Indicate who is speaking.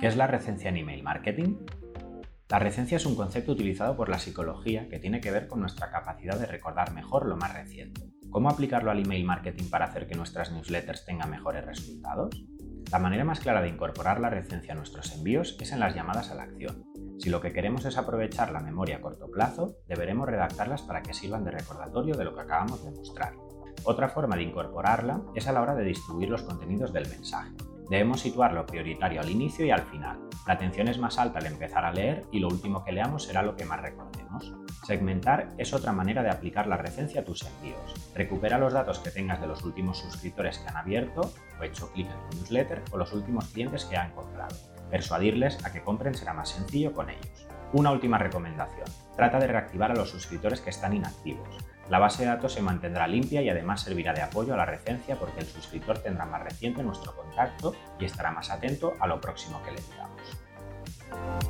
Speaker 1: ¿Qué es la recencia en email marketing? La recencia es un concepto utilizado por la psicología que tiene que ver con nuestra capacidad de recordar mejor lo más reciente. ¿Cómo aplicarlo al email marketing para hacer que nuestras newsletters tengan mejores resultados? La manera más clara de incorporar la recencia a nuestros envíos es en las llamadas a la acción. Si lo que queremos es aprovechar la memoria a corto plazo, deberemos redactarlas para que sirvan de recordatorio de lo que acabamos de mostrar. Otra forma de incorporarla es a la hora de distribuir los contenidos del mensaje. Debemos situarlo prioritario al inicio y al final. La atención es más alta al empezar a leer y lo último que leamos será lo que más recordemos. Segmentar es otra manera de aplicar la recencia a tus envíos. Recupera los datos que tengas de los últimos suscriptores que han abierto o hecho clic en tu newsletter o los últimos clientes que han comprado. Persuadirles a que compren será más sencillo con ellos. Una última recomendación. Trata de reactivar a los suscriptores que están inactivos. La base de datos se mantendrá limpia y además servirá de apoyo a la recencia porque el suscriptor tendrá más reciente nuestro contacto y estará más atento a lo próximo que le digamos.